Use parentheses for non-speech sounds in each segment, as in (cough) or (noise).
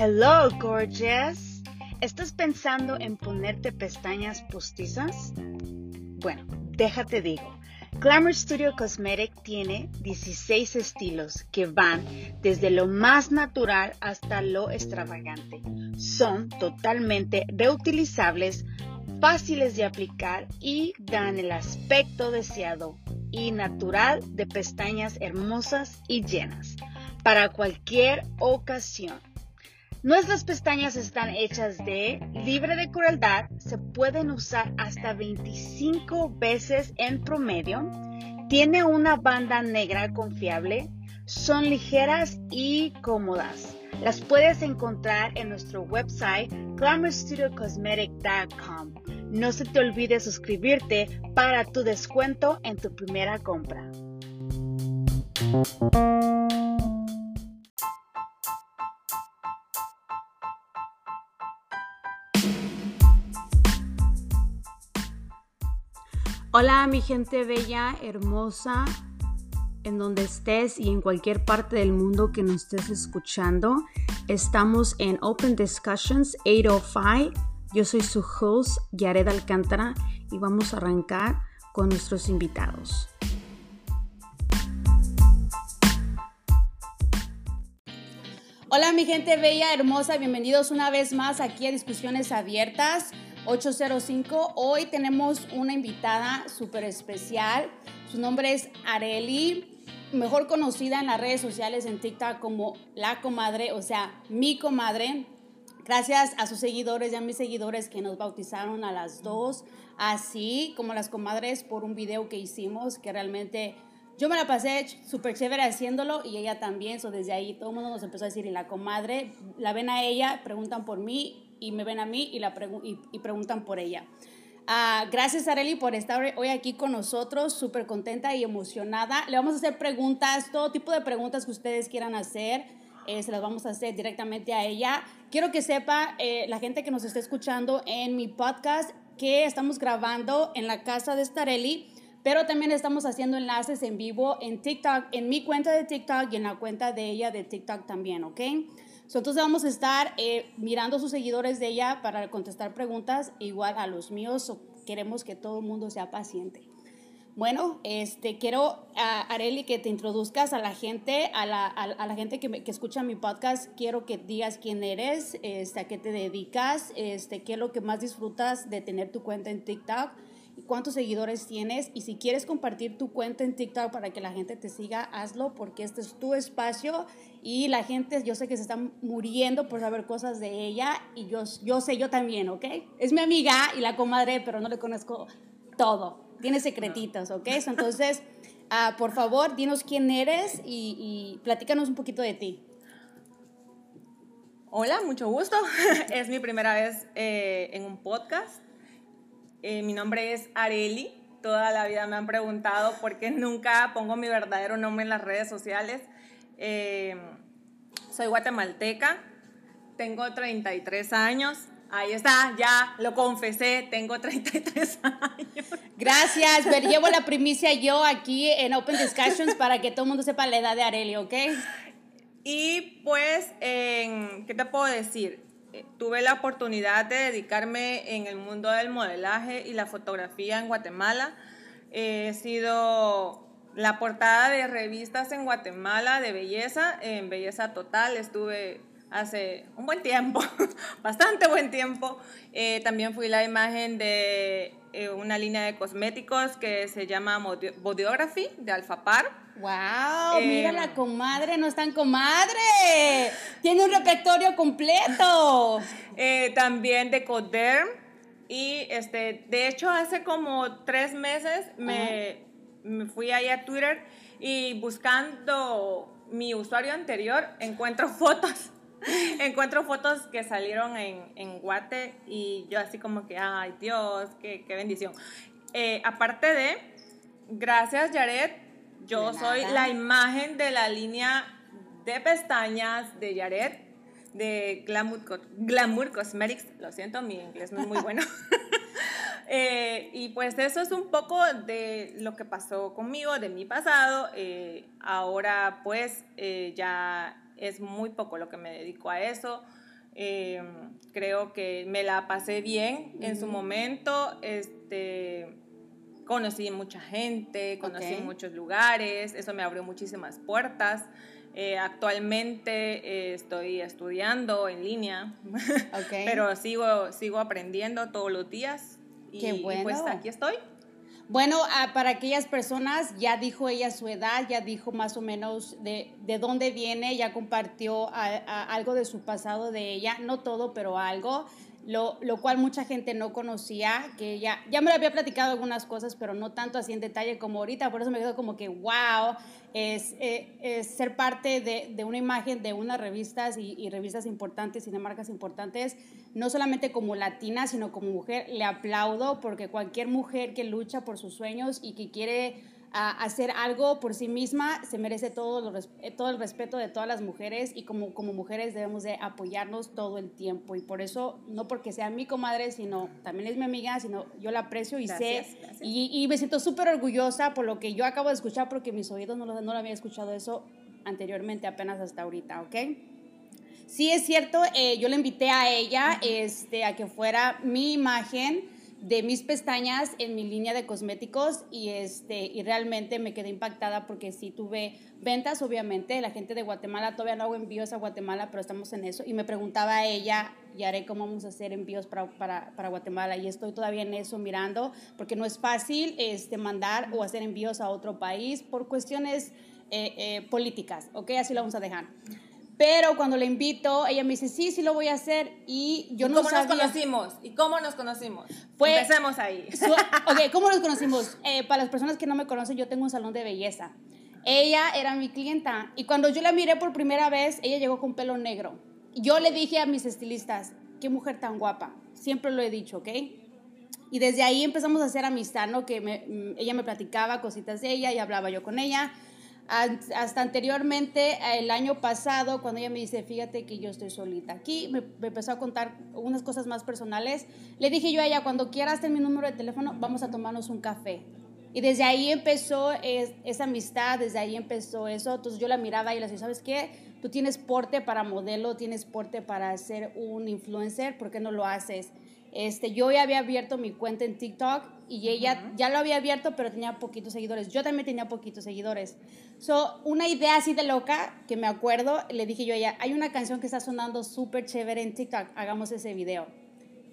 Hello, gorgeous. ¿Estás pensando en ponerte pestañas postizas? Bueno, déjate digo. Glamour Studio Cosmetic tiene 16 estilos que van desde lo más natural hasta lo extravagante. Son totalmente reutilizables, fáciles de aplicar y dan el aspecto deseado y natural de pestañas hermosas y llenas para cualquier ocasión. Nuestras pestañas están hechas de libre de crueldad, se pueden usar hasta 25 veces en promedio, tiene una banda negra confiable, son ligeras y cómodas. Las puedes encontrar en nuestro website glamourstudiocosmetic.com. No se te olvide suscribirte para tu descuento en tu primera compra. Hola mi gente bella, hermosa, en donde estés y en cualquier parte del mundo que nos estés escuchando. Estamos en Open Discussions 805. Yo soy su host, Yared Alcántara, y vamos a arrancar con nuestros invitados. Hola mi gente bella, hermosa, bienvenidos una vez más aquí a Discusiones Abiertas. 805. Hoy tenemos una invitada súper especial. Su nombre es Areli, mejor conocida en las redes sociales en TikTok como La Comadre, o sea, mi comadre. Gracias a sus seguidores y a mis seguidores que nos bautizaron a las dos, así como las comadres por un video que hicimos que realmente yo me la pasé súper chévere haciéndolo y ella también. So desde ahí todo el mundo nos empezó a decir, y la comadre, la ven a ella, preguntan por mí y me ven a mí y, la y, preguntan por ella. Ah, gracias, Areli, por estar hoy aquí con nosotros, súper contenta y emocionada. Le vamos a hacer preguntas, todo tipo de preguntas que ustedes quieran hacer, eh, se las vamos a hacer directamente a ella. Quiero que sepa eh, la gente que nos está escuchando en mi podcast que estamos grabando en la casa de Starelli, pero también estamos haciendo enlaces en vivo en TikTok, en mi cuenta de TikTok y en la cuenta de ella de TikTok también, ¿ok? entonces vamos a estar eh, mirando sus seguidores de ella para contestar preguntas, igual a los míos, queremos que todo el mundo sea paciente. Bueno, este, quiero, Areli, que te introduzcas a la gente, a la, a, la gente que, que, escucha mi podcast. Quiero que digas quién eres, este, a qué te dedicas, este, qué es lo que más disfrutas de tener tu cuenta en TikTok cuántos seguidores tienes y si quieres compartir tu cuenta en TikTok para que la gente te siga, hazlo porque este es tu espacio y la gente, yo sé que se está muriendo por saber cosas de ella y yo, yo sé, yo también, ¿ok? Es mi amiga y la comadre, pero no le conozco todo, tiene secretitos, ¿ok? Entonces, uh, (laughs) por favor, dinos quién eres y, y platícanos un poquito de ti. Hola, mucho gusto. (laughs) es mi primera vez eh, en un podcast. Eh, mi nombre es Areli. Toda la vida me han preguntado por qué nunca pongo mi verdadero nombre en las redes sociales. Eh, soy guatemalteca, tengo 33 años. Ahí está, ya lo confesé, tengo 33 (laughs) años. Gracias, ver, llevo la primicia yo aquí en Open Discussions para que todo el mundo sepa la edad de Areli, ¿ok? Y pues, ¿qué te puedo decir? Eh, tuve la oportunidad de dedicarme en el mundo del modelaje y la fotografía en Guatemala. he sido la portada de revistas en Guatemala de belleza, en Belleza Total, estuve hace un buen tiempo, (laughs) bastante buen tiempo. Eh, también fui la imagen de eh, una línea de cosméticos que se llama Bodyography de Alfapar. ¡Wow! mira la comadre, no es tan comadre. Tiene un repertorio completo. (laughs) Eh, también de Coderm. Y este, de hecho, hace como tres meses me, me fui ahí a Twitter y buscando mi usuario anterior encuentro fotos. (laughs) encuentro fotos que salieron en, en, Guate y yo así como que, ay Dios, qué, qué bendición. Eh, aparte de, gracias Jared, yo soy la imagen de la línea de pestañas de Jared, de Glamour, Glamour Cosmetics. Lo siento, mi inglés no es muy bueno. (laughs) Eh, y pues eso es un poco de lo que pasó conmigo, de mi pasado. Eh, ahora pues ya es muy poco lo que me dedico a eso. creo que me la pasé bien en su momento. Este, conocí mucha gente, conocí muchos lugares, eso me abrió muchísimas puertas. actualmente estoy estudiando en línea, (laughs) pero sigo, sigo aprendiendo todos los días. Qué bueno. pues aquí estoy. Bueno, ah, para aquellas personas, ya dijo ella su edad, ya dijo más o menos de, de dónde viene, ya compartió algo de su pasado de ella, no todo, pero algo lo, lo, cual mucha gente no conocía, que ya, ya me lo había platicado algunas cosas, pero no tanto así en detalle como ahorita, por eso me quedo como que, wow, es, eh, es ser parte de, de, una imagen de unas revistas y, y, revistas importantes y de marcas importantes, no solamente como latina, sino como mujer, le aplaudo porque cualquier mujer que lucha por sus sueños y que quiere a hacer algo por sí misma, se merece todo, eh, todo el respeto de todas las mujeres y como, como mujeres debemos de apoyarnos todo el tiempo. Y por eso, no porque sea mi comadre, sino también es mi amiga, sino yo la aprecio y sé Y, y, me siento súper orgullosa por lo que yo acabo de escuchar porque mis oídos no lo, no lo habían escuchado eso anteriormente, apenas hasta ahorita, ¿ok? Sí es cierto, eh, yo le invité a ella este, a que fuera mi imagen de mis pestañas en mi línea de cosméticos y, este, y realmente me quedé impactada porque sí tuve ventas, obviamente. La gente de Guatemala, todavía no hago envíos a Guatemala, pero estamos en eso. Y me preguntaba a ella, y haré cómo vamos a hacer envíos para, para, para, Guatemala. Y estoy todavía en eso mirando, porque no es fácil este, mandar o hacer envíos a otro país por cuestiones eh, eh, políticas, ¿ok? Así lo vamos a dejar. Pero cuando le invito, ella me dice, sí, sí lo voy a hacer. Y yo no ¿Cómo sabía... nos conocimos? ¿Y cómo nos conocimos? Empecemos ahí. (laughs) ok, ¿cómo nos conocimos? Eh, para las personas que no me conocen, yo tengo un salón de belleza. Ella era mi clienta. Y cuando yo la miré por primera vez, ella llegó con pelo negro. Yo le dije a mis estilistas, qué mujer tan guapa. Siempre lo he dicho, ¿ok? Y desde ahí empezamos a hacer amistad, ¿no? Que mm, ella me platicaba cositas de ella y hablaba yo con ella hasta anteriormente, el año pasado, cuando ella me dice, fíjate que yo estoy solita aquí, me, empezó a contar unas cosas más personales. Le dije yo a ella, cuando quieras ten mi número de teléfono, vamos a tomarnos un café. Y desde ahí empezó esa amistad, desde ahí empezó eso. Entonces yo la miraba y le decía, ¿sabes qué? Tú tienes porte para modelo, tienes porte para ser un influencer, ¿por qué no lo haces? Este, yo ya había abierto mi cuenta en TikTok y ella ya lo había abierto, pero tenía poquitos seguidores. Yo también tenía poquitos seguidores. So, una idea así de loca que me acuerdo, le dije yo a ella, hay una canción que está sonando súper chévere en TikTok, hagamos ese video.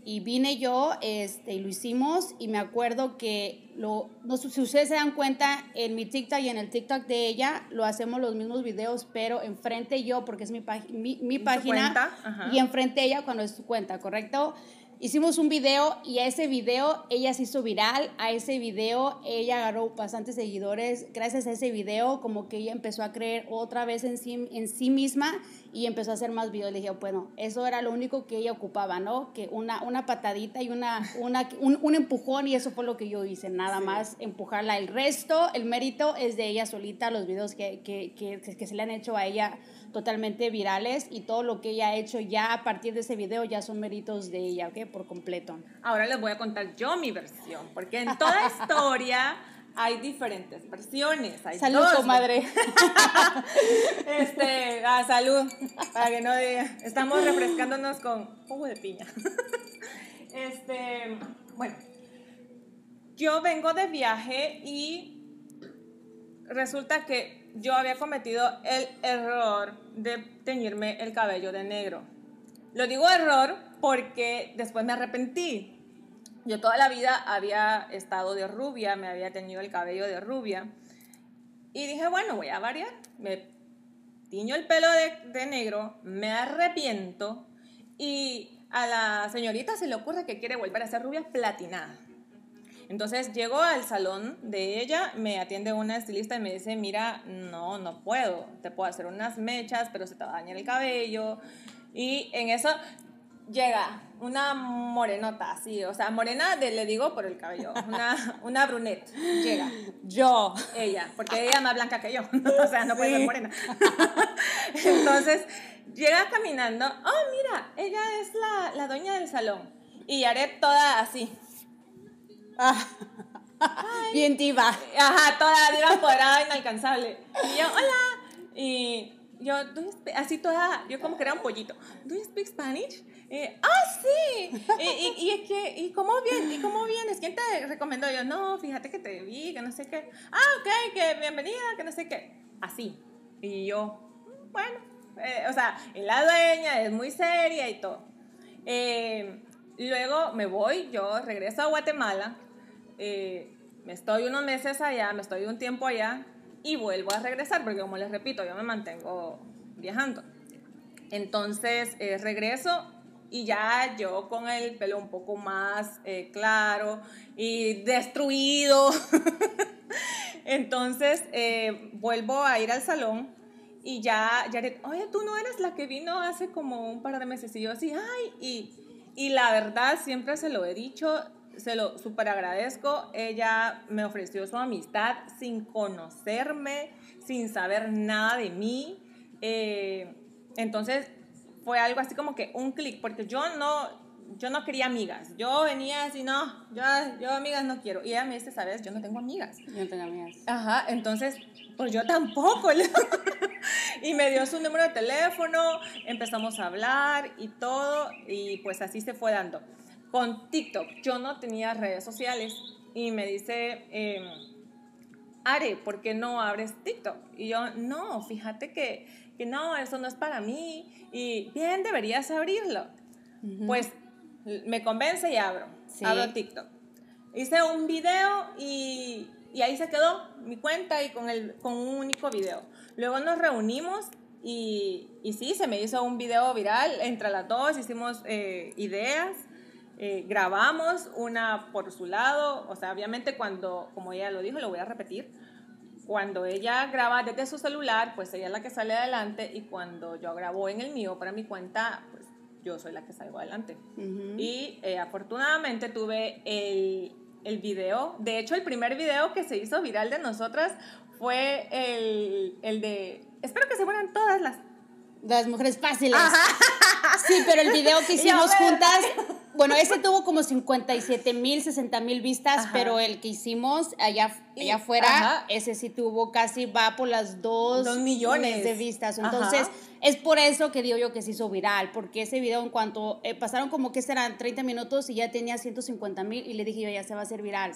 Y vine yo este, y lo hicimos y me acuerdo que, lo, no, si ustedes se dan cuenta, en mi TikTok y en el TikTok de ella lo hacemos los mismos videos, pero enfrente yo, porque es mi, mi, mi página, y enfrente ella cuando es su cuenta, ¿correcto? Hicimos un video y a ese video ella se hizo viral, a ese video ella agarró bastantes seguidores, gracias a ese video como que ella empezó a creer otra vez en sí, en sí misma y empezó a hacer más videos. Le dije, bueno, eso era lo único que ella ocupaba, ¿no? Que una, una patadita y una, una, un, empujón y eso fue lo que yo hice, nada más empujarla. El resto, el mérito es de ella solita, los videos que, que, que, que se le han hecho a ella totalmente virales y todo lo que ella ha hecho ya a partir de ese video ya son méritos de ella, ¿ok? Por completo. Ahora les voy a contar yo mi versión, porque en toda (laughs) historia hay diferentes versiones. Hay salud, comadre. (laughs) este, ah, salud, para que no diga. Estamos refrescándonos con jugo de piña. (laughs) este, bueno, yo vengo de viaje y resulta que yo había cometido el error de teñirme el cabello de negro. Lo digo error porque después me arrepentí. Yo toda la vida había estado de rubia, me había teñido el cabello de rubia. Y dije, bueno, voy a variar. Me tiño el pelo de, de negro, me arrepiento y a la señorita se le ocurre que quiere volver a ser rubia platinada. Entonces llego al salón de ella, me atiende una estilista y me dice, mira, no, no puedo, te puedo hacer unas mechas, pero se te va a dañar el cabello. Y en eso llega una morenota, así, o sea, morena le digo por el cabello, una, (laughs) una brunette, llega. Yo. Ella, porque ella es más blanca que yo, (laughs) o sea, no puede ser morena. (laughs) Entonces, llega caminando, oh, mira, ella es la, la dueña del salón. Y haré toda así, bien diva. Ajá, toda diva empoderada, inalcanzable. Y yo, hola. Y yo, así toda, yo como que era un pollito. ¿Do you speak Spanish? ah, sí. y, y, es que, ¿y cómo, bien, ¿y cómo vienes? ¿Quién te recomendó? Yo, no, fíjate que te vi, que no sé qué. Ah, ok, que bienvenida, que no sé qué. Así. Y yo, bueno, eh, o sea, la dueña es muy seria y todo. Eh, luego me voy, yo regreso a Guatemala, eh, me estoy unos meses allá, me estoy un tiempo allá y vuelvo a regresar, porque como les repito, yo me mantengo viajando. Entonces regreso y ya yo con el pelo un poco más claro y destruido. (laughs) Entonces vuelvo a ir al salón y ya, Jared, oye, tú no eres la que vino hace como un par de meses. Y yo así, ay, y, y la verdad siempre se lo he dicho, se lo súper agradezco. Ella me ofreció su amistad sin conocerme, sin saber nada de mí. Eh, entonces fue algo así como que un clic, porque yo no, yo no quería amigas. Yo venía así, no, yo, yo amigas no quiero. Y ella me dice, ¿sabes? Yo no tengo amigas. Yo no tengo amigas. Ajá, entonces, pues yo tampoco. (laughs) y me dio su número de teléfono, empezamos a hablar y todo, y pues así se fue dando. Con TikTok, yo no tenía redes sociales y me dice, eh, Are, ¿por qué no abres TikTok? Y yo, no, fíjate que, que no, eso no es para mí, y bien, deberías abrirlo. Pues me convence y abro, abro TikTok. Hice un video y, y, ahí se quedó mi cuenta y con, el, con un único video. Luego nos reunimos y, y sí, se me hizo un video viral entre las dos, hicimos eh, ideas, eh, grabamos una por su lado, o sea, obviamente cuando, como ella lo dijo, lo voy a repetir, cuando ella graba desde su celular, pues ella es la que sale adelante y cuando yo grabo en el mío para mi cuenta, pues yo soy la que salgo adelante. Y eh, afortunadamente tuve el, el video, de hecho el primer video que se hizo viral de nosotras fue el, el de, espero que se mueran todas las... Las mujeres fáciles. Sí, pero el video que (laughs) hicimos juntas bueno, ese tuvo como 57 mil, 60 mil vistas, pero el que hicimos allá, allá afuera, ese sí tuvo casi, va por las dos, dos millones de vistas. Entonces, es por eso que digo yo que se hizo viral, porque ese video en cuanto eh, pasaron como que serán 30 minutos y ya tenía 150 mil y le dije yo ya se va a hacer viral.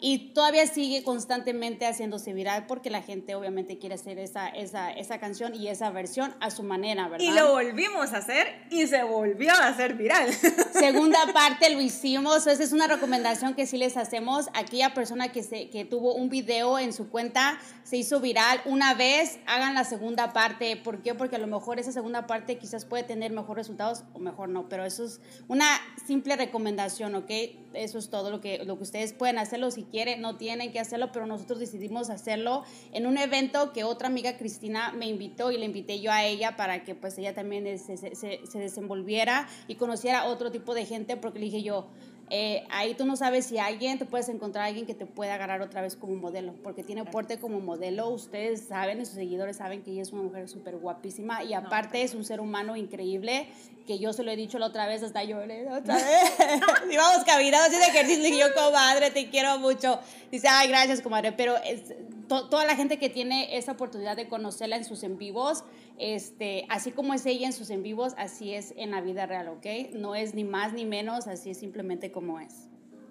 Y todavía sigue constantemente haciéndose viral porque la gente obviamente quiere hacer esa, esa, esa canción y esa versión a su manera, ¿verdad? Y lo volvimos a hacer y se volvió a hacer viral. (laughs) Segunda parte lo hicimos, esa es una recomendación que sí les hacemos. Aquella persona que, se, que tuvo un video en su cuenta se hizo viral una vez, hagan la segunda parte. ¿Por qué? Porque a lo mejor esa segunda parte quizás puede tener mejores resultados o mejor no, pero eso es una simple recomendación, ¿ok? Eso es todo lo que, lo que ustedes pueden hacerlo si quieren, no tienen que hacerlo, pero nosotros decidimos hacerlo en un evento que otra amiga Cristina me invitó y le invité yo a ella para que pues ella también se, se, se desenvolviera y conociera otro tipo de gente, porque le dije yo, eh, ahí tú no sabes si alguien, te puedes encontrar a alguien que te pueda agarrar otra vez como modelo, porque tiene porte como modelo, ustedes saben, y sus seguidores saben que ella es una mujer súper guapísima y aparte es un ser humano increíble, que yo se lo he dicho la otra vez, hasta lloré otra (laughs) vez, (laughs) íbamos caminando de ejercicio y yo, comadre, te quiero mucho, dice, ay, gracias, comadre, pero es, toda la gente que tiene esa oportunidad de conocerla en sus en vivos, este, así como es ella en sus en vivos, así es en la vida real, ¿ok? No es ni más ni menos, así es simplemente como es.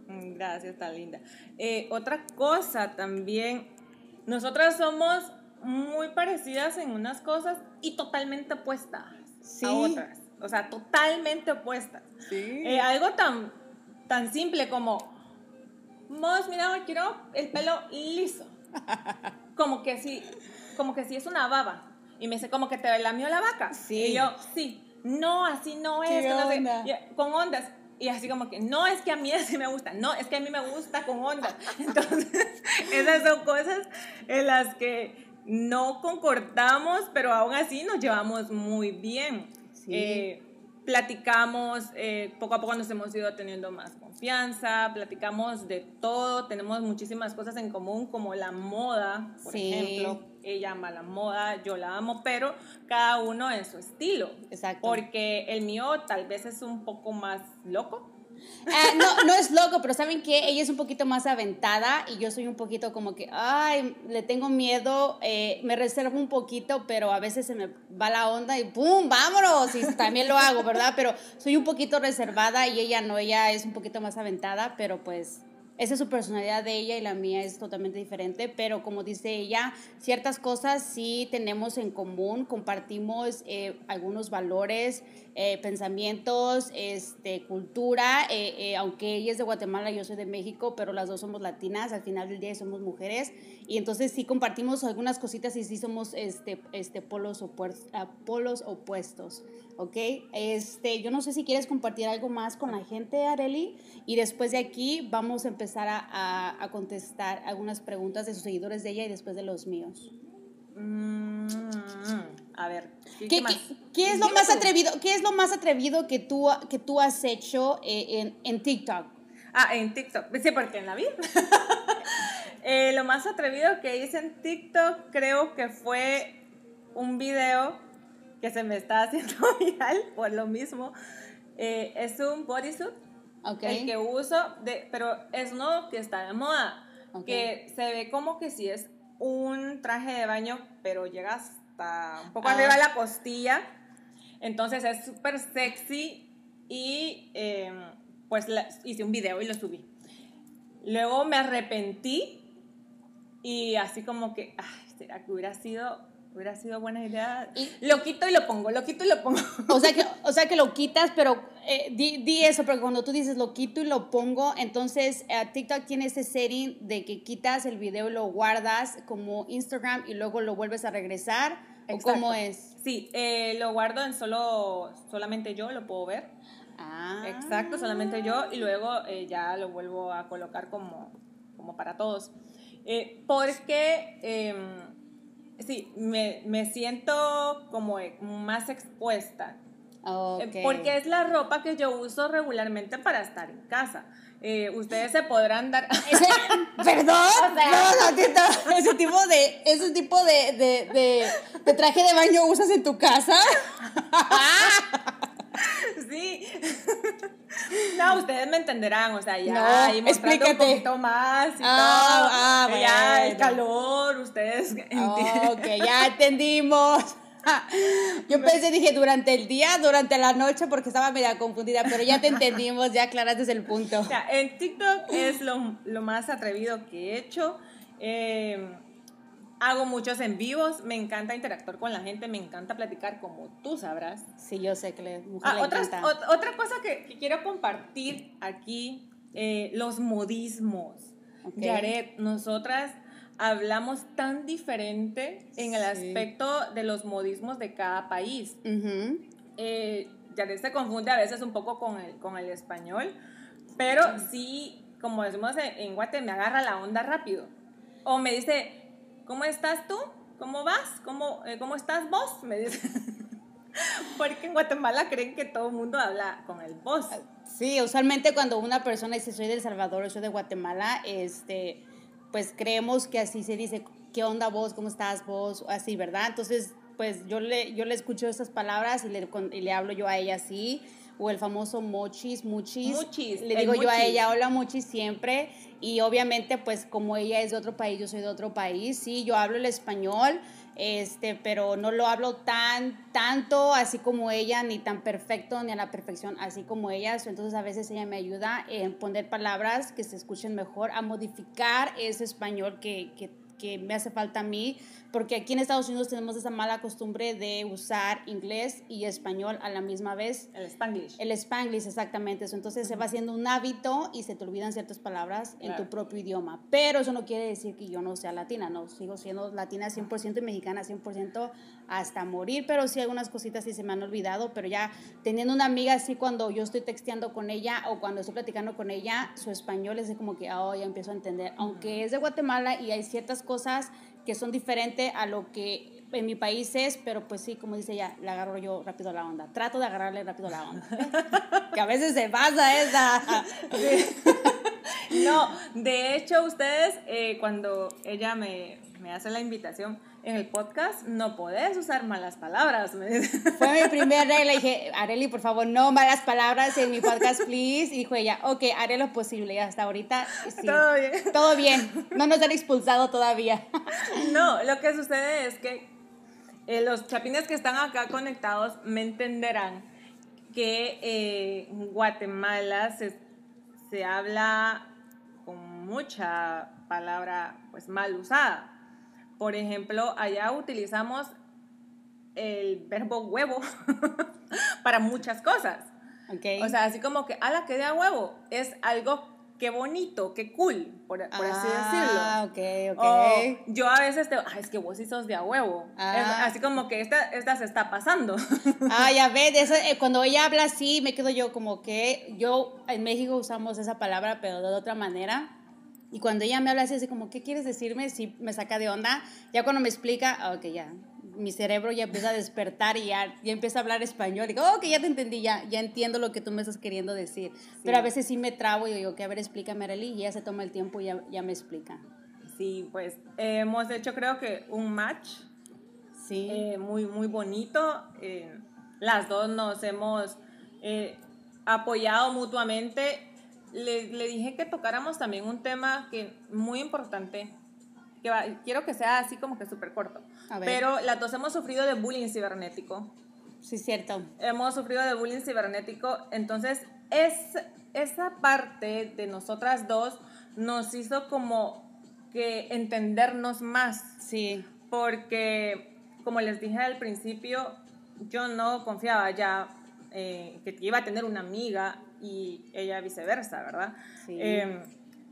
Mm, gracias, tan linda. Eh, otra cosa también, nosotras somos muy parecidas en unas cosas y totalmente opuestas a otras. O sea, totalmente opuestas. Sí. Eh, algo tan, tan simple como, Mos, mira, quiero el pelo liso. (laughs) como que sí, como que sí es una baba. Y me dice, como que te lamió la vaca. Sí. Y yo, sí, no, así no es. con ondas. Y así como que, no, es que a mí (laughs) así me gusta. No, es que a mí me gusta con ondas. (laughs) Entonces, (laughs) esas son cosas en las que no concordamos, pero aún así nos llevamos muy bien. Sí. Eh, platicamos, eh, poco a poco nos hemos ido teniendo más confianza, platicamos de todo, tenemos muchísimas cosas en común, como la moda, por ejemplo. Ella ama la moda, yo la amo, pero cada uno en su estilo. Exacto. Porque el mío tal vez es un poco más loco. Ah, no, no es loco, pero saben que ella es un poquito más aventada y yo soy un poquito como que, ay, le tengo miedo, eh, me reservo un poquito, pero a veces se me va la onda y ¡pum! ¡Vámonos! Y también lo hago, ¿verdad? Pero soy un poquito reservada y ella no, ella es un poquito más aventada, pero pues esa es su personalidad de ella y la mía es totalmente diferente, pero como dice ella, ciertas cosas sí tenemos en común, compartimos eh, algunos valores, eh, pensamientos, este, cultura, eh, aunque ella es de Guatemala, yo soy de México, pero las dos somos latinas, al final del día somos mujeres, y entonces sí compartimos algunas cositas y sí somos este, este, polos, opuestos, ah, polos opuestos. ¿ok? Este, yo no sé si quieres compartir algo más con la gente, Areli, y después de aquí vamos a empezar a, a, contestar algunas preguntas de sus seguidores de ella y después de los míos. Mm, a ver, ¿qué, ¿Qué, ¿qué, es lo más atrevido, ¿qué es lo más atrevido que tú, que tú has hecho eh, en, en TikTok? Ah, en TikTok. Sí, porque en la vida. (laughs) eh, lo más atrevido que hice en TikTok creo que fue un video que se me está haciendo (laughs) viral por lo mismo. Eh, es un bodysuit, okay. el que uso, de, pero es uno que está de moda, que se ve como que si es un traje de baño, pero llega hasta un poco arriba de la costilla. Entonces es súper sexy y em, pues hice un video y lo subí. Luego me arrepentí y así como que, ay, será que hubiera sido Hubiera sido buena idea. lo quito y lo pongo, lo quito y lo pongo. O sea que, o sea que lo (laughs) quitas, pero eh, di, eso, porque cuando tú dices lo quito y lo pongo, entonces eh, TikTok tiene ese setting de que quitas el video y lo guardas como Instagram y luego lo vuelves a regresar. ¿O cómo es? Sí, eh, lo guardo en solo, solamente yo lo puedo ver. Ah. Exacto, solamente yo y luego ya lo vuelvo a colocar como, como para todos. porque em, sí, me, me siento como más expuesta. Eh, porque es la ropa que yo uso regularmente para estar en casa. Eh, ustedes se podrán dar. (laughs) Perdón, (laughs) no, no, ese tipo de, ese tipo de, de, de, de traje de baño usas en tu casa. (laughs) (laughs) sí. (laughs) No, ustedes me entenderán, o sea, ya no, y mostrando un poquito más y ah, todo. Ah, ya el calor, ustedes (laughs) entienden. ok, ya entendimos. Yo pensé, dije, durante el día, durante la noche, porque estaba media confundida, pero ya te entendimos, ya aclaraste el punto. O sea, en TikTok es lo, lo más atrevido que he hecho. Eh, Hago muchos en vivos, me encanta interactuar con la gente, me encanta platicar como tú sabrás. Sí, yo sé que le, ah, otra cosa que, quiero compartir aquí, eh, los modismos. Okay. Jared, nosotras hablamos tan diferente en el aspecto de los modismos de cada país. Eh, Jared se confunde a veces un poco con el, con el español, pero sí, como decimos en Guate, me agarra la onda rápido. O me dice, ¿cómo estás tú? ¿Cómo vas? ¿Cómo, eh, ¿cómo estás vos? Me dice. (laughs) Porque en Guatemala creen que todo el mundo habla con el vos. Sí, usualmente cuando una persona dice soy de El Salvador soy de Guatemala, este, pues creemos que así se dice, ¿qué onda vos? ¿Cómo estás vos? Así, ¿verdad? Entonces, pues yo le, yo le escucho esas palabras y le, y le hablo yo a ella así o el famoso mochis, muchis. Muchis. Le digo yo a ella, hola muchis siempre. Y obviamente, pues como ella es de otro país, yo soy de otro país, sí, yo hablo el español, este, pero no lo hablo tan, tanto así como ella, ni tan perfecto, ni a la perfección, así como ella. Entonces a veces ella me ayuda en poner palabras que se escuchen mejor, a modificar ese español que, que que me hace falta a mí, porque aquí en Estados Unidos tenemos esa mala costumbre de usar inglés y español a la misma vez. El spanglish. El spanglish, exactamente eso. Entonces se va haciendo un hábito y se te olvidan ciertas palabras en tu propio idioma. Pero eso no quiere decir que yo no sea latina, no, sigo siendo latina 100% y mexicana 100% hasta morir, pero sí algunas cositas sí se me han olvidado, pero ya teniendo una amiga así cuando yo estoy texteando con ella o cuando estoy platicando con ella, su español es como que, oh, ya empiezo a entender, aunque es de Guatemala y hay ciertas cosas cosas que son diferentes a lo que en mi país es, pero pues sí, como dice ella, le agarro yo rápido la onda. Trato de agarrarle rápido la onda. que a veces se pasa esa. (laughs) no, de hecho, ustedes, eh, cuando ella me, me, hace la invitación, en el podcast no podés usar malas palabras. (laughs) Fue mi primer regla. Dije, Areli, por favor, no malas palabras en mi podcast, please. Y dijo ella, ok, haré lo posible. Y hasta ahorita, sí. Todo bien. Todo bien. No nos han expulsado todavía. (laughs) No, lo que sucede es que eh, los chapines que están acá conectados me entenderán que eh, en Guatemala se, se habla con mucha palabra pues mal usada. Por ejemplo, allá utilizamos el verbo huevo (laughs) para muchas cosas. Okay. O sea, así como que, ala, que de a huevo, es algo qué bonito, qué cool, por, por así decirlo. Ah, ok, ok. O yo a veces te, ay, es que vos sí sos de a huevo. Ah. Es así como que esta, esta se está pasando. (laughs) Ah, ya ves, eso, eh, cuando ella habla así, me quedo yo como que, yo en México usamos esa palabra, pero de otra manera. Y cuando ella me habla así, así como, ¿qué quieres decirme? Sí, me saca de onda. Ya cuando me explica, ah, ok, ya, mi cerebro ya empieza a despertar y ya, ya empieza a hablar español. Y digo, ok, ya te entendí, ya, ya entiendo lo que tú me estás queriendo decir. Pero a veces sí me trabo y digo, que a ver, explícame, Arely, y ella se toma el tiempo y ya, ya me explica. Sí, pues eh, hemos hecho creo que un match Sí. eh, muy, muy bonito. Eh, las dos nos hemos eh, apoyado mutuamente. Le, le dije que tocáramos también un tema que muy importante, que va- quiero que sea así como que súper corto. Pero las dos hemos sufrido de bullying cibernético. sí, cierto. hemos sufrido de bullying cibernético, entonces es, esa parte de nosotras dos nos hizo como que entendernos más, Sí. porque como les dije al principio, yo no confiaba ya eh, que iba a tener una amiga y ella viceversa, ¿verdad? Sí. Em,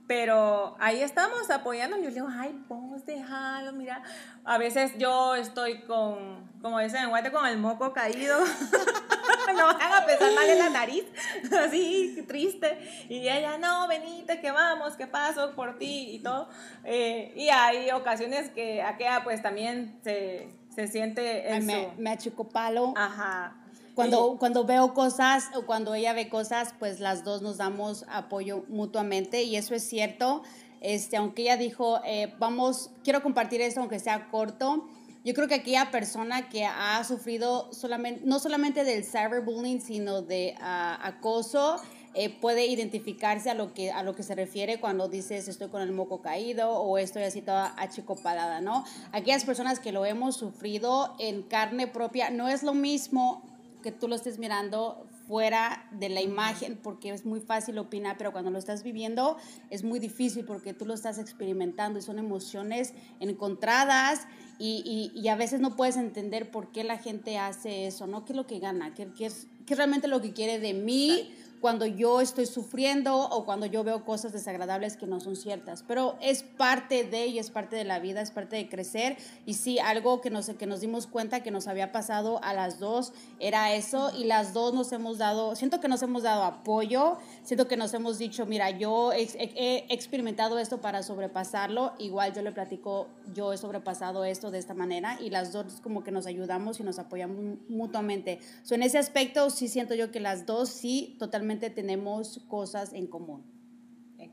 pero ahí estamos apoyándonos. Yo le digo, ay, vos déjalo, mira. A veces yo estoy con, como dicen en Guate, con el moco caído. (laughs) no van a pensar mal en la nariz. (laughs) Así, triste. Y ella, no, venite, que vamos, que paso por ti y todo. Eh, y hay ocasiones que aquella pues también se, se siente en me, su... me achicopalo. Ajá. Cuando, cuando veo cosas o cuando ella ve cosas, pues las dos nos damos apoyo mutuamente y eso es cierto. Este, aunque ella dijo, eh, vamos, quiero compartir esto aunque sea corto. Yo creo que aquella persona que ha sufrido solamente, no solamente del cyberbullying, sino de ah, acoso, eh, puede identificarse a lo, que, a lo que se refiere cuando dices estoy con el moco caído o estoy así toda achicopalada, ¿no? Aquellas personas que lo hemos sufrido en carne propia, no es lo mismo que tú lo estés mirando fuera de la imagen porque es muy fácil opinar, pero cuando lo estás viviendo es muy difícil porque tú lo estás experimentando y son emociones encontradas y, y- a veces no puedes entender por qué la gente hace eso, ¿no? ¿Qué es lo que gana? ¿Qué, qué qué realmente lo que quiere de mí? Cuando yo estoy sufriendo o cuando yo veo cosas desagradables que no son ciertas. Pero es parte de y es parte de la vida, es parte de crecer. Y sí, algo que nos, que nos dimos cuenta que nos había pasado a las dos era eso. Y las dos nos hemos dado, siento que nos hemos dado apoyo, siento que nos hemos dicho, mira, yo he, he experimentado esto para sobrepasarlo. Igual yo le platico, yo he sobrepasado esto de esta manera. Y las dos como que nos ayudamos y nos apoyamos mutuamente. So, en ese aspecto sí siento yo que las dos sí totalmente tenemos cosas en común.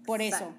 Por eso.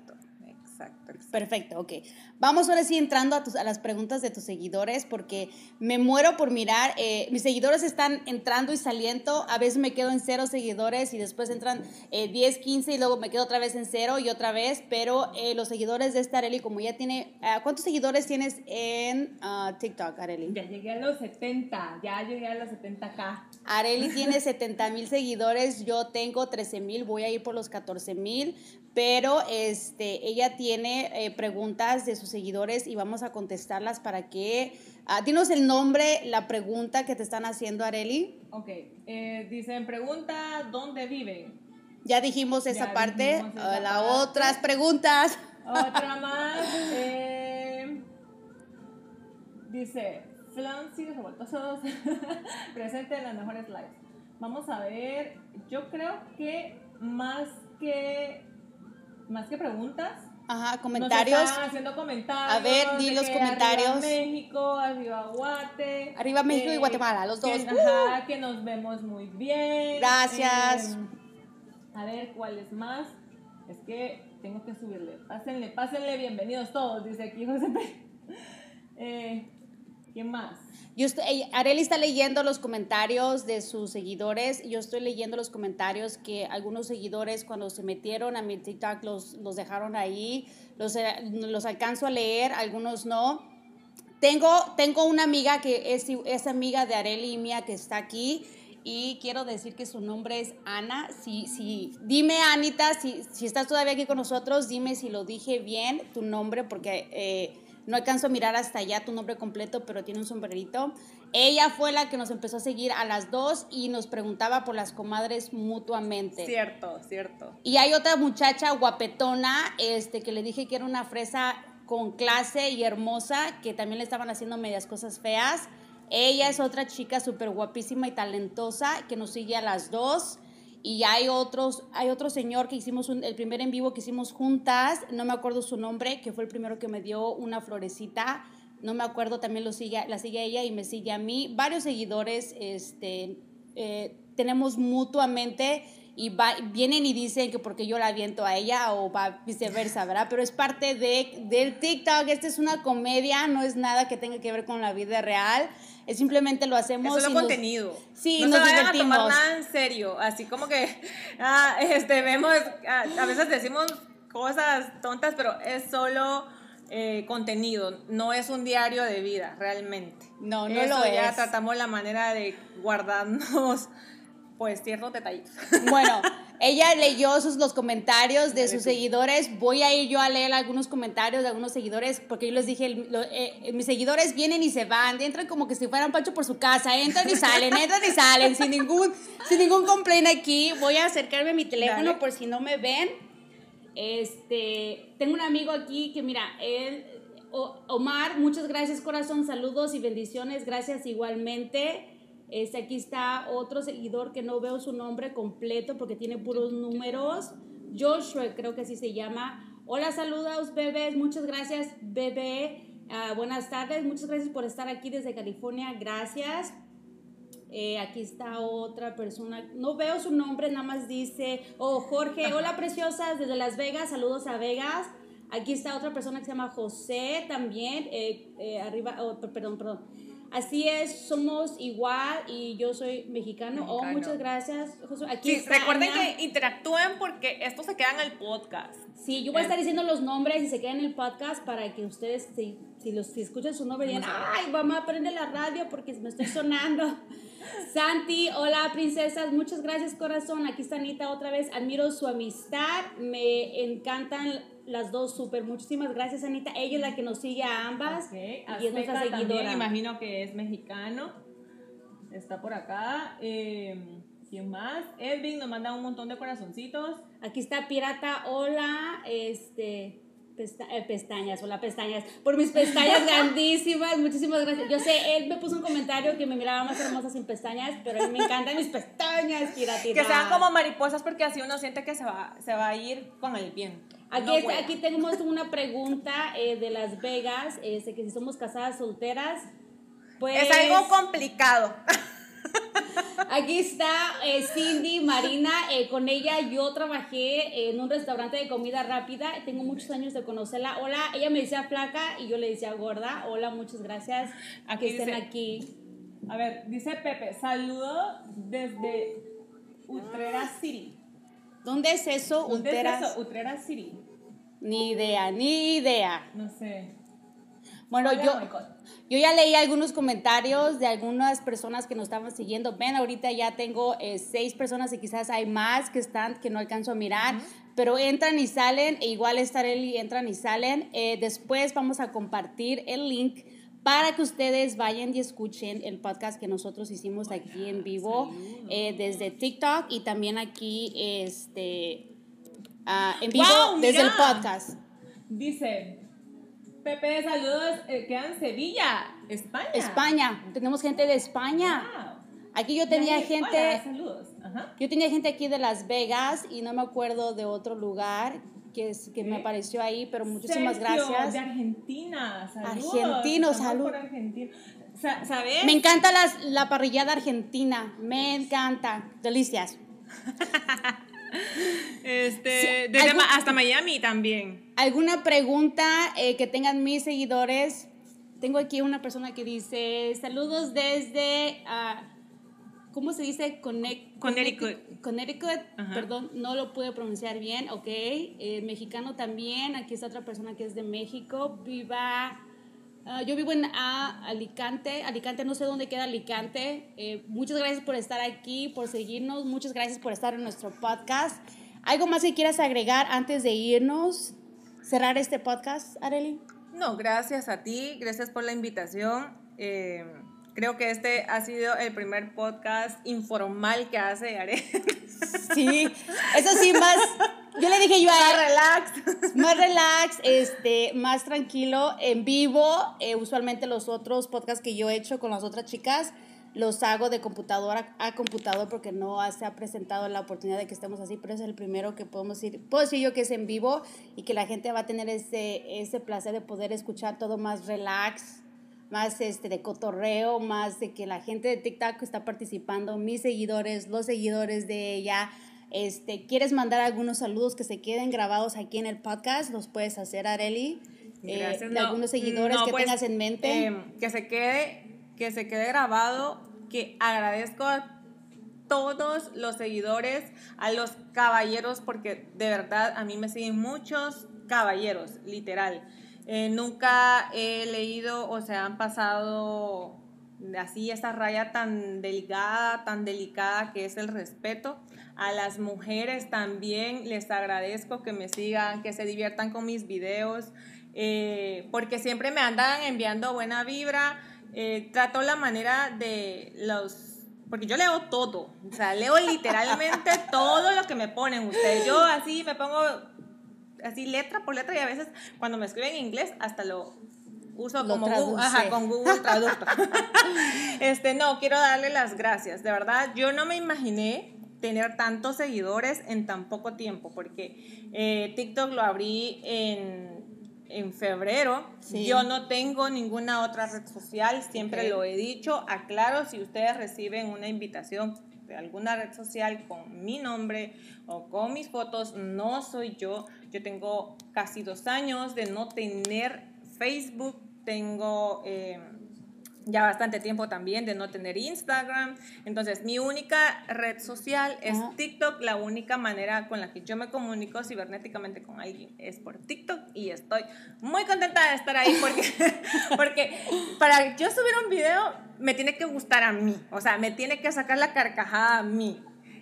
Exacto. Perfecto, ok. Vamos ahora sí entrando a, tus, a las preguntas de tus seguidores porque me muero por mirar. eh, mis seguidores están entrando y saliendo. A veces me quedo en cero seguidores y después entran eh, 10, 15 y luego me quedo otra vez en cero y otra vez. Pero eh, los seguidores de esta Areli, como ya tiene... ah, ¿Cuántos seguidores tienes en ah, TikTok, Areli? Ya llegué a los 70, ya llegué a los 70k. Areli tiene 70 mil seguidores, yo tengo 13 mil, voy a ir por los 14 mil, pero este, ella tiene eh, preguntas de sus seguidores y vamos a contestarlas para que... ah, dinos el nombre, la pregunta que te están haciendo, Areli. Ok, eh, dicen, pregunta, ¿dónde viven? Ya dijimos esa Ya parte, dijimos esa Ah, parte. otras preguntas. Otra (laughs) más, eh, dice, Flancy Revoltosos, (laughs) presente en las mejores lives. Vamos a ver, yo creo que más que, más que preguntas, Ajá, comentarios. Nos están haciendo comentarios. A ver, di los comentarios. Arriba México, arriba Guate. Arriba México y eh, Guatemala, los dos. Que, ajá, que nos vemos muy bien. Gracias. Eh, a ver, ¿cuál es más? Es que tengo que subirle. Pásenle, pásenle, bienvenidos todos, dice aquí José. Pe- (laughs) Eh, ¿Quién más? Yo estoy, Areli está leyendo los comentarios de sus seguidores. Yo estoy leyendo los comentarios que algunos seguidores cuando se metieron a mi TikTok los, los dejaron ahí. Los, eh, los alcanzo a leer, algunos no. Tengo, tengo una amiga que es, es amiga de Areli y mía que está aquí y quiero decir que su nombre es Ana. Si, si, dime, Anita, si, si estás todavía aquí con nosotros, dime si lo dije bien, tu nombre, porque eh, no alcanzo a mirar hasta allá tu nombre completo, pero tiene un sombrerito. Ella fue la que nos empezó a seguir a las dos y nos preguntaba por las comadres mutuamente. Cierto, cierto. Y hay otra muchacha guapetona este, que le dije que era una fresa con clase y hermosa, que también le estaban haciendo medias cosas feas. Ella es otra chica súper guapísima y talentosa que nos sigue a las dos. Y hay otros, hay otro señor que hicimos el primer en vivo que hicimos juntas, no me acuerdo su nombre, que fue el primero que me dio una florecita. No me acuerdo, también lo sigue, la sigue ella y me sigue a mí. Varios seguidores este, eh, tenemos mutuamente y vienen y dicen que porque yo la aviento a ella o va viceversa, ¿verdad? Pero es parte de, del TikTok, esta es una comedia, no es nada que tenga que ver con la vida real, es simplemente lo hacemos. Es solo contenido. sí, no nos se vayan divertimos. a tomar nada en serio, así como que ah, este, vemos, ah, a veces decimos cosas tontas, pero es solo... Eh, contenido, no es un diario de vida realmente. No, no Eso lo ya es. tratamos la manera de guardarnos pues ciertos detallitos. (laughs) Bueno, ella leyó sus, los comentarios de sus seguidores. Voy a ir yo a leer algunos comentarios de algunos seguidores, porque yo les dije, lo- eh, mis seguidores vienen y se van, entran como que si fueran Pancho por su casa, entran y salen, (laughs) entran y salen, sin ningún, sin ningún complaint aquí. Voy a acercarme a mi teléfono Dale. por si no me ven. Este, tengo un amigo aquí que mira, él, Omar, muchas gracias corazón, saludos y bendiciones, gracias igualmente. Este, aquí está otro seguidor que no veo su nombre completo porque tiene puros números. Joshua, creo que así se llama. Hola, saludos, bebés. Muchas gracias, bebé. Ah, buenas tardes. Muchas gracias por estar aquí desde California. Gracias. Eh, aquí está otra persona. No veo su nombre, nada más dice. Oh, Jorge. (laughs) Hola, preciosas, desde Las Vegas. Saludos a Vegas. Aquí está otra persona que se llama José también. eh, eh, arriba, oh, per- perdón, perdón. Así es, somos igual y yo soy mexicano. Oh, muchas gracias, Josué. Aquí Sí, está recuerden Ana. que interactúen porque esto se queda en el podcast. Sí, yo voy a estar diciendo los nombres y se quedan en el podcast para que ustedes, si, si, los, si escuchan su nombre, digan, ay, mamá, prende la radio porque me estoy sonando. (laughs) Santi, hola, princesas, muchas gracias, corazón. Aquí está Anita otra vez. Admiro su amistad, me encantan las dos súper. Muchísimas gracias, Anita. Ella es la que nos sigue a ambas Ok, y es nuestra también, seguidora. imagino que es mexicano. Está por acá. Eh, ¿Quién más? Edwin nos manda un montón de corazoncitos. Aquí está Pirata, hola, este, pesta- eh, pestañas, hola pestañas, por mis pestañas (laughs) grandísimas, muchísimas gracias. Yo sé, él me puso un comentario que me miraba más hermosa sin pestañas, pero a mí me encantan mis pestañas. Que sean como mariposas porque así uno siente que se va, se va a ir con el viento. Aquí, No está- aquí tenemos una pregunta eh, de Las Vegas, este, que si somos casadas solteras, pues... Es algo complicado. (laughs) Aquí está eh, Cindy Marina, eh, con ella yo trabajé en un restaurante de comida rápida, tengo muchos años de conocerla. Hola, ella me decía flaca y yo le decía gorda. Hola, muchas gracias Aquí que estén dice- aquí. A ver, dice Pepe, saludo desde Utrera City. ¿Dónde es eso? ¿Dónde es Ulteras? eso? Utrera City. Ni idea, ni idea. No sé. Bueno, yo, yo ya leí algunos comentarios de algunas personas que nos estaban siguiendo. Ven, ahorita ya tengo eh, seis personas y quizás hay más que están que no alcanzo a mirar, pero entran y salen, e igual y entran y salen. Eh, después vamos a compartir el link para que ustedes vayan y escuchen el podcast que nosotros hicimos aquí en vivo eh, desde TikTok y también aquí este, ah, en vivo ¡Guau, desde el podcast. Dice, Pepe, saludos, eh, queda en Sevilla, España. España, tenemos gente de España. Wow. Aquí yo tenía gente, saludos. Ajá. yo tenía gente aquí de Las Vegas y no me acuerdo de otro lugar que, es- que me apareció ahí, pero muchísimas Sergio, gracias. De Argentina, saludos. Argentino, Estamos salud. por Argentina. Sa- ¿Sabes? Me encanta las, la parrillada argentina, me encanta, delicias. (laughs) Este, Sí, desde hasta Miami también. ¿Alguna pregunta eh, que tengan mis seguidores? tengo aquí una persona que dice, saludos desde, ah, ¿cómo se dice? Connecticut. Connecticut, perdón, no lo pude pronunciar bien, ok. Eh, mexicano también, aquí está otra persona que es de México, viva... Ah, yo vivo en Alicante, Alicante, no sé dónde queda Alicante. Eh, muchas gracias por estar aquí, por seguirnos, muchas gracias por estar en nuestro podcast. ¿Algo más que quieras agregar antes de irnos? Cerrar este podcast, Arely. No, gracias a ti, gracias por la invitación. Eh, creo que este ha sido el primer podcast informal que hace Arely. Sí, eso sí, más yo le dije yo a Más relax. Más (laughs) relax, este, más tranquilo, en vivo. Eh, usualmente los otros podcasts que yo he hecho con las otras chicas los hago de computadora a computador porque no se ha presentado la oportunidad de que estemos así, pero es el primero que podemos ir. Puedo decir yo que es en vivo y que la gente va a tener ese, ese placer de poder escuchar todo más relax, más este, de cotorreo, más de que la gente de TikTok está participando, mis seguidores, los seguidores de ella este, ¿Quieres mandar algunos saludos que se queden grabados aquí en el podcast? Los puedes hacer, Areli. Eh, de algunos seguidores que pues, tengas en mente. Em, que, se quede, que se quede grabado, que agradezco a todos los seguidores, a los caballeros, porque de verdad a mí me siguen muchos caballeros, literal. Eh, nunca he leído o se han pasado así esa raya tan delgada, tan delicada que es el respeto. A las mujeres también les agradezco que me sigan, que se diviertan con mis videos, eh, porque siempre me andan enviando buena vibra. Eh, trato la manera de los porque yo leo todo, o sea, leo literalmente (laughs) todo lo que me ponen ustedes. Yo así me pongo así letra por letra y a veces cuando me escriben en inglés hasta lo uso como Google, ajá, con Google Traductor. (laughs) este, no, quiero darle las gracias, de verdad, yo no me imaginé tener tantos seguidores en tan poco tiempo, porque eh, TikTok lo abrí en, en febrero. Yo no tengo ninguna otra red social, siempre lo he dicho. Aclaro, si ustedes reciben una invitación de alguna red social con mi nombre o con mis fotos, no soy yo. Yo tengo casi dos años de no tener Facebook, tengo... Eh, ya bastante tiempo también de no tener Instagram. Entonces, mi única red social es TikTok. La única manera con la que yo me comunico cibernéticamente con alguien es por TikTok y estoy muy contenta de estar ahí porque, (laughs) porque para yo subir un video me tiene que gustar a mí. O sea, me tiene que sacar la carcajada a mí.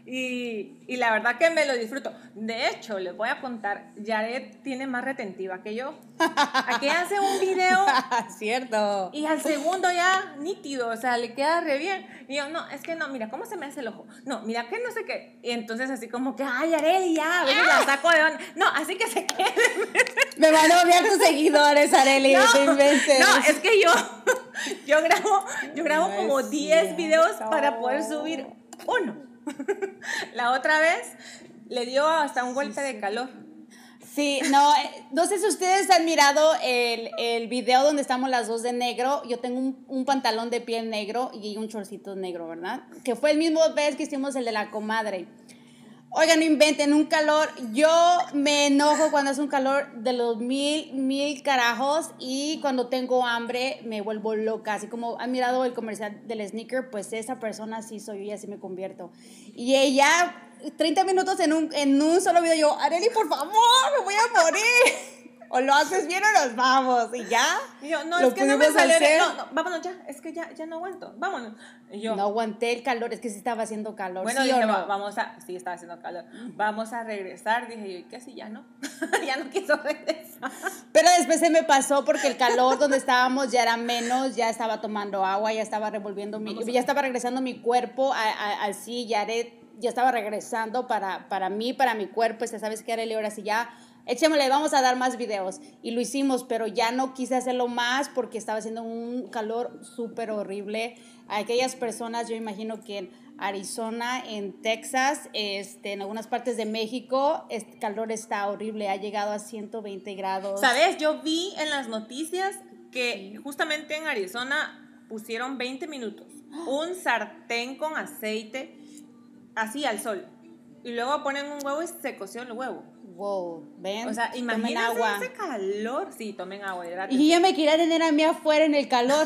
Y, y, la verdad que me lo disfruto. De hecho, les voy a contar, Jared tiene más retentiva que yo. Aquí hace un video. (laughs) Cierto. Y al segundo ya nítido, o sea, le queda re bien. Y yo, no, es que no, mira, ¿cómo se me hace el ojo? No, mira que no sé qué. Y entonces así como que, ay, Jared, ya, ven, la saco de onda. No, así que se quede. (laughs) me van a odiar tus seguidores, Areli, (laughs) no, no, es que yo, yo grabo, yo grabo como 10 videos para poder subir uno. (laughs) la otra vez le dio hasta un golpe de calor. Sí, no, eh, no sé si ustedes han mirado el, el video donde estamos las dos de negro. Yo tengo un, un, pantalón de piel negro y un chorcito negro, ¿verdad? Que fue el mismo vez que hicimos el de la comadre. Oigan, no inventen un calor. Yo me enojo cuando hace un calor de los mil, mil carajos y cuando tengo hambre me vuelvo loca. Así como han mirado el comercial del sneaker, pues esa persona sí soy yo y así me convierto. Y ella, 30 minutos en un, en un solo video, yo, Areli, por favor, me voy a morir o lo haces bien o nos vamos y ya. Y yo, no, es que no me salió No, no, vámonos ya, es que ya, ya no aguanto, vámonos. Y yo, no aguanté el calor, es que sí estaba haciendo calor. Bueno, dije, vamos a, sí estaba haciendo calor, vamos a regresar. Dije yo, ¿y qué así ya no? (laughs) ya no quiso regresar. Pero después se me pasó porque el calor donde estábamos ya era menos, ya estaba tomando agua, ya estaba revolviendo mi, ya estaba regresando mi cuerpo al sí, ya, ya estaba regresando para, para mí, para mi cuerpo. Ya sabes que era ahora sí ya échémosle, vamos a dar más videos. Y lo hicimos, pero ya no quise hacerlo más porque estaba haciendo un calor súper horrible. aquellas personas, yo imagino que en Arizona, en Texas, este, en algunas partes de México, el este calor está horrible, ha llegado a 120 grados. ¿Sabes? Yo vi en las noticias que justamente en Arizona pusieron 20 minutos, un sartén con aceite así al sol. Y luego ponen un huevo y se coció el huevo. Wow, ven. O sea, imagínense agua. ese calor. Sí, tomen agua, Y ella me quería tener a mí afuera en el calor.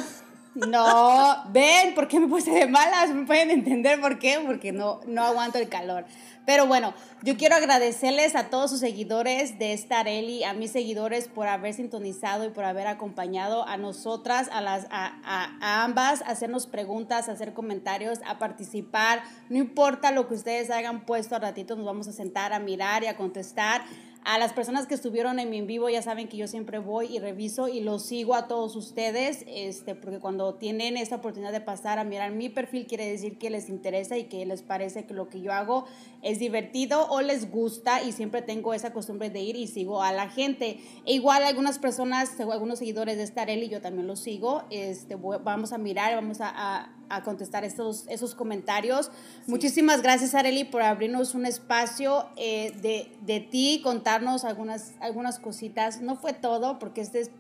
No, ven, ¿por qué me puse de malas? ¿Me pueden entender por qué? Porque no, no aguanto el calor. Pero bueno, yo quiero agradecerles a todos sus seguidores de Starelli, a mis seguidores por haber sintonizado y por haber acompañado a nosotras, a, las, a, a, ambas, a hacernos preguntas, hacer comentarios, a participar. No importa lo que ustedes hayan puesto, a ratito nos vamos a sentar a mirar y a contestar. A las personas que estuvieron en mi en vivo ya saben que yo siempre voy y reviso y los sigo a todos ustedes, este, porque cuando tienen esta oportunidad de pasar a mirar mi perfil quiere decir que les interesa y que les parece que lo que yo hago es divertido o les gusta y siempre tengo esa costumbre de ir y sigo a la gente. E igual algunas personas, algunos seguidores de Starelli, yo también los sigo, este, vamos a mirar, vamos a a contestar estos, esos comentarios. Muchísimas gracias, Areli, por abrirnos un espacio eh, de, de, ti, contarnos algunas, algunas cositas. No fue todo, porque esta es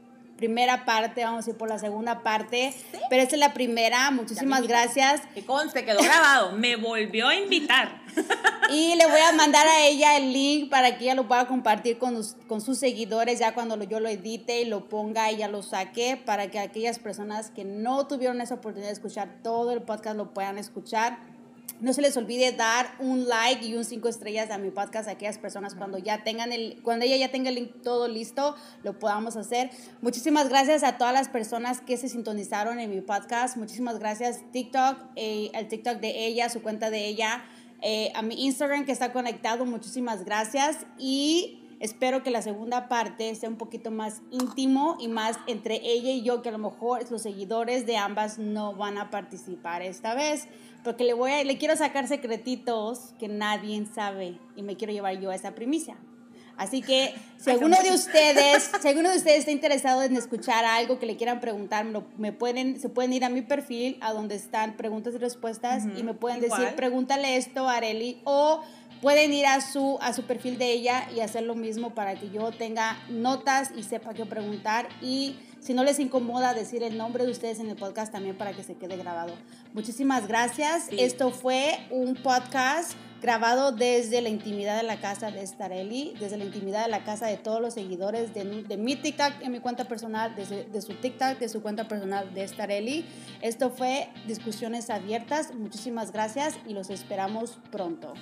primera parte, vamos a ir por la segunda parte, pero esta es la primera. Muchísimas gracias. Que conste, quedó grabado. Me volvió a invitar. (laughs) Y le voy a mandar a ella el link para que ella lo pueda compartir con, con sus seguidores ya cuando yo lo edite y lo ponga, ella lo saque para que aquellas personas que no tuvieron esa oportunidad de escuchar todo el podcast lo puedan escuchar. No se les olvide dar un like y un cinco estrellas a mi podcast a aquellas personas cuando ya tengan el, cuando ella ya tenga el link todo listo, lo podamos hacer. Muchísimas gracias a todas las personas que se sintonizaron en mi podcast. Muchísimas gracias TikTok, eh, el TikTok de ella, su cuenta de ella, eh, a mi Instagram que está conectado. Muchísimas gracias y Espero que la segunda parte sea un poquito más íntimo y más entre ella y yo, que a lo mejor los seguidores de ambas no van a participar esta vez porque le voy a, le quiero sacar secretitos que nadie sabe y me quiero llevar yo a esa primicia. Así que si alguno de ustedes, si alguno de ustedes está interesado en escuchar algo que le quieran preguntar, me, pueden, se pueden ir a mi perfil, a donde están preguntas y respuestas, y me pueden decir, pregúntale esto a Areli, o pueden ir a su, a su perfil de ella y hacer lo mismo para que yo tenga notas y sepa qué preguntar. Y si no les incomoda decir el nombre de ustedes en el podcast también para que se quede grabado. Muchísimas gracias. Esto fue un podcast grabado desde la intimidad de la casa de Starelli, desde la intimidad de la casa de todos los seguidores de, de mi TikTok en mi cuenta personal, desde, de su TikTok, de su cuenta personal de Starelli. Esto fue Discusiones Abiertas. Muchísimas gracias y los esperamos pronto.